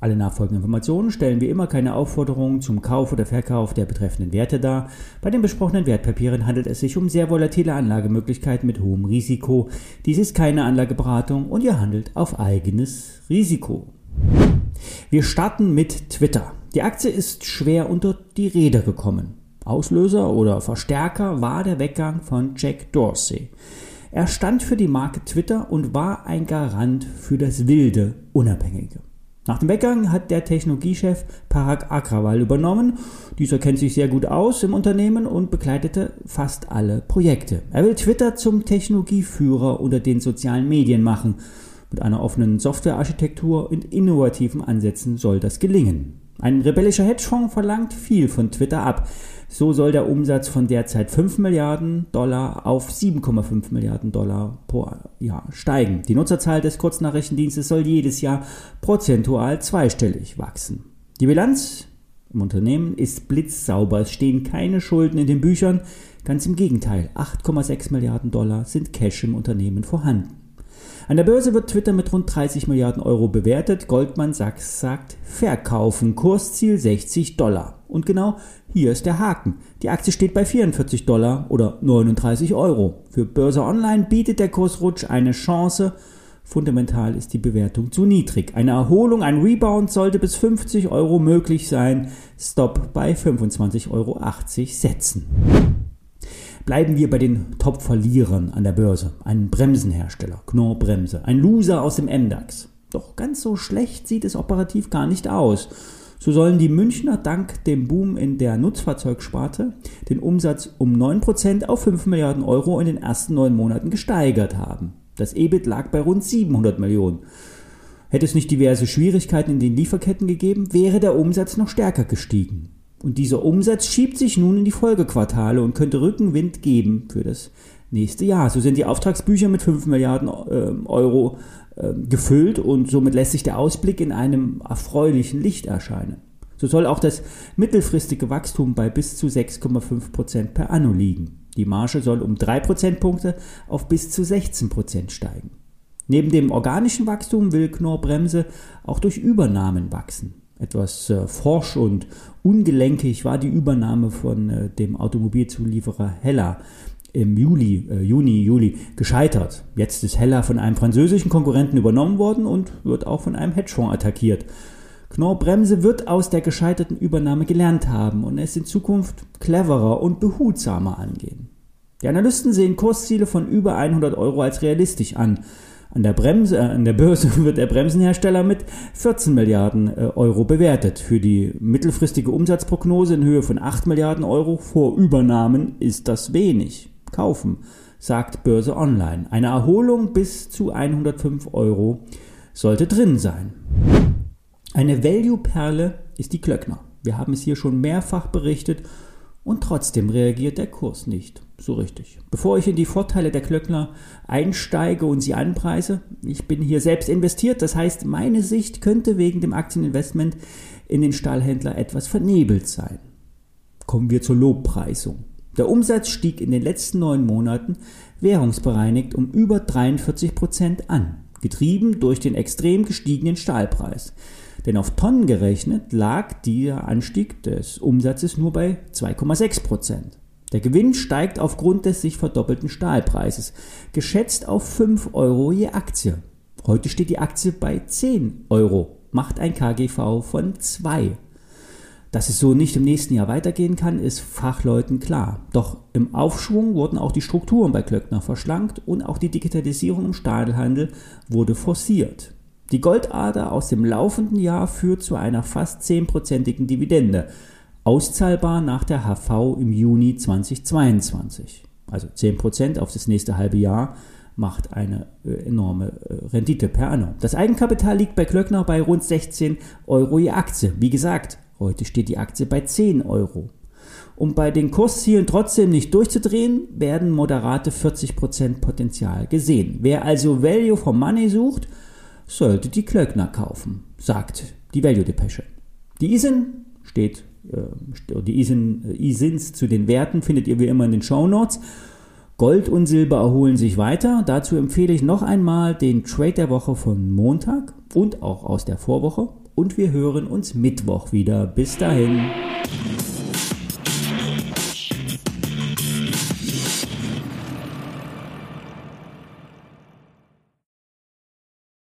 Alle nachfolgenden Informationen stellen wie immer keine Aufforderung zum Kauf oder Verkauf der betreffenden Werte dar. Bei den besprochenen Wertpapieren handelt es sich um sehr volatile Anlagemöglichkeiten mit hohem Risiko. Dies ist keine Anlageberatung und ihr handelt auf eigenes Risiko. Wir starten mit Twitter. Die Aktie ist schwer unter die Räder gekommen. Auslöser oder Verstärker war der Weggang von Jack Dorsey. Er stand für die Marke Twitter und war ein Garant für das wilde Unabhängige. Nach dem Weggang hat der Technologiechef Parag Agrawal übernommen. Dieser kennt sich sehr gut aus im Unternehmen und begleitete fast alle Projekte. Er will Twitter zum Technologieführer unter den sozialen Medien machen. Mit einer offenen Softwarearchitektur und innovativen Ansätzen soll das gelingen. Ein rebellischer Hedgefonds verlangt viel von Twitter ab. So soll der Umsatz von derzeit 5 Milliarden Dollar auf 7,5 Milliarden Dollar pro Jahr steigen. Die Nutzerzahl des Kurznachrichtendienstes soll jedes Jahr prozentual zweistellig wachsen. Die Bilanz im Unternehmen ist blitzsauber. Es stehen keine Schulden in den Büchern. Ganz im Gegenteil, 8,6 Milliarden Dollar sind Cash im Unternehmen vorhanden. An der Börse wird Twitter mit rund 30 Milliarden Euro bewertet. Goldman Sachs sagt verkaufen, Kursziel 60 Dollar. Und genau hier ist der Haken. Die Aktie steht bei 44 Dollar oder 39 Euro. Für Börse Online bietet der Kursrutsch eine Chance. Fundamental ist die Bewertung zu niedrig. Eine Erholung, ein Rebound sollte bis 50 Euro möglich sein. Stop bei 25,80 Euro setzen. Bleiben wir bei den Top-Verlierern an der Börse. Ein Bremsenhersteller, Knorr Bremse, ein Loser aus dem MDAX. Doch ganz so schlecht sieht es operativ gar nicht aus. So sollen die Münchner dank dem Boom in der Nutzfahrzeugsparte den Umsatz um 9% auf 5 Milliarden Euro in den ersten neun Monaten gesteigert haben. Das EBIT lag bei rund 700 Millionen. Hätte es nicht diverse Schwierigkeiten in den Lieferketten gegeben, wäre der Umsatz noch stärker gestiegen. Und dieser Umsatz schiebt sich nun in die Folgequartale und könnte Rückenwind geben für das nächste Jahr. So sind die Auftragsbücher mit 5 Milliarden äh, Euro äh, gefüllt und somit lässt sich der Ausblick in einem erfreulichen Licht erscheinen. So soll auch das mittelfristige Wachstum bei bis zu 6,5 Prozent per anno liegen. Die Marge soll um 3 Prozentpunkte auf bis zu 16 Prozent steigen. Neben dem organischen Wachstum will Knorr Bremse auch durch Übernahmen wachsen. Etwas äh, forsch und ungelenkig war die Übernahme von äh, dem Automobilzulieferer Hella im Juli, äh, Juni, Juli gescheitert. Jetzt ist Hella von einem französischen Konkurrenten übernommen worden und wird auch von einem Hedgefonds attackiert. Knorr Bremse wird aus der gescheiterten Übernahme gelernt haben und es in Zukunft cleverer und behutsamer angehen. Die Analysten sehen Kursziele von über 100 Euro als realistisch an. An der, Bremse, äh, an der Börse wird der Bremsenhersteller mit 14 Milliarden äh, Euro bewertet. Für die mittelfristige Umsatzprognose in Höhe von 8 Milliarden Euro vor Übernahmen ist das wenig. Kaufen, sagt Börse Online. Eine Erholung bis zu 105 Euro sollte drin sein. Eine Value-Perle ist die Klöckner. Wir haben es hier schon mehrfach berichtet und trotzdem reagiert der Kurs nicht so richtig. Bevor ich in die Vorteile der Klöckner einsteige und sie anpreise, ich bin hier selbst investiert, das heißt, meine Sicht könnte wegen dem Aktieninvestment in den Stahlhändler etwas vernebelt sein. Kommen wir zur Lobpreisung. Der Umsatz stieg in den letzten neun Monaten währungsbereinigt um über 43 Prozent an, getrieben durch den extrem gestiegenen Stahlpreis. Denn auf Tonnen gerechnet lag dieser Anstieg des Umsatzes nur bei 2,6 Prozent. Der Gewinn steigt aufgrund des sich verdoppelten Stahlpreises, geschätzt auf 5 Euro je Aktie. Heute steht die Aktie bei 10 Euro, macht ein KGV von 2. Dass es so nicht im nächsten Jahr weitergehen kann, ist Fachleuten klar. Doch im Aufschwung wurden auch die Strukturen bei Klöckner verschlankt und auch die Digitalisierung im Stahlhandel wurde forciert. Die Goldader aus dem laufenden Jahr führt zu einer fast zehnprozentigen Dividende, auszahlbar nach der HV im Juni 2022. Also 10% auf das nächste halbe Jahr macht eine äh, enorme äh, Rendite per annum. Das Eigenkapital liegt bei Klöckner bei rund 16 Euro je Aktie. Wie gesagt, heute steht die Aktie bei 10 Euro. Um bei den Kurszielen trotzdem nicht durchzudrehen, werden moderate 40% Potenzial gesehen. Wer also Value for Money sucht, sollte die Klöckner kaufen, sagt die Value Depesche. Die ISIN steht, äh, die ISIN, äh, ISINs zu den Werten findet ihr wie immer in den Show Notes. Gold und Silber erholen sich weiter. Dazu empfehle ich noch einmal den Trade der Woche von Montag und auch aus der Vorwoche. Und wir hören uns Mittwoch wieder. Bis dahin.